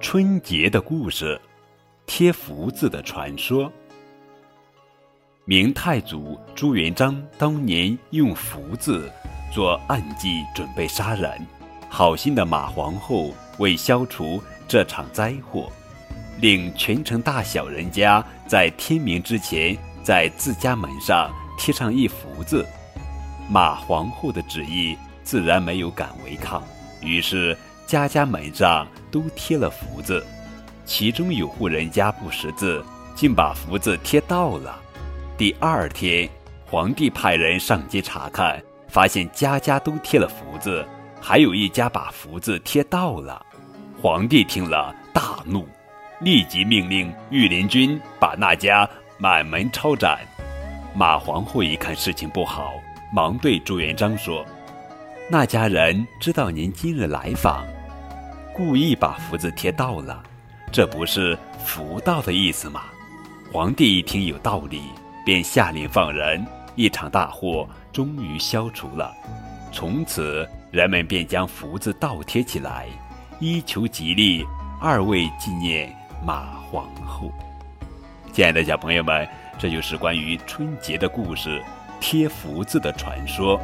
春节的故事，贴福字的传说。明太祖朱元璋当年用福字做暗计，准备杀人。好心的马皇后为消除这场灾祸，令全城大小人家在天明之前在自家门上贴上一福字。马皇后的旨意自然没有敢违抗，于是家家门上都贴了福字。其中有户人家不识字，竟把福字贴倒了。第二天，皇帝派人上街查看，发现家家都贴了福字，还有一家把福字贴倒了。皇帝听了大怒，立即命令御林军把那家满门抄斩。马皇后一看事情不好，忙对朱元璋说：“那家人知道您今日来访，故意把福字贴倒了，这不是福到的意思吗？”皇帝一听有道理。便下令放人，一场大祸终于消除了。从此，人们便将福字倒贴起来，一求吉利，二为纪念马皇后。亲爱的小朋友们，这就是关于春节的故事——贴福字的传说。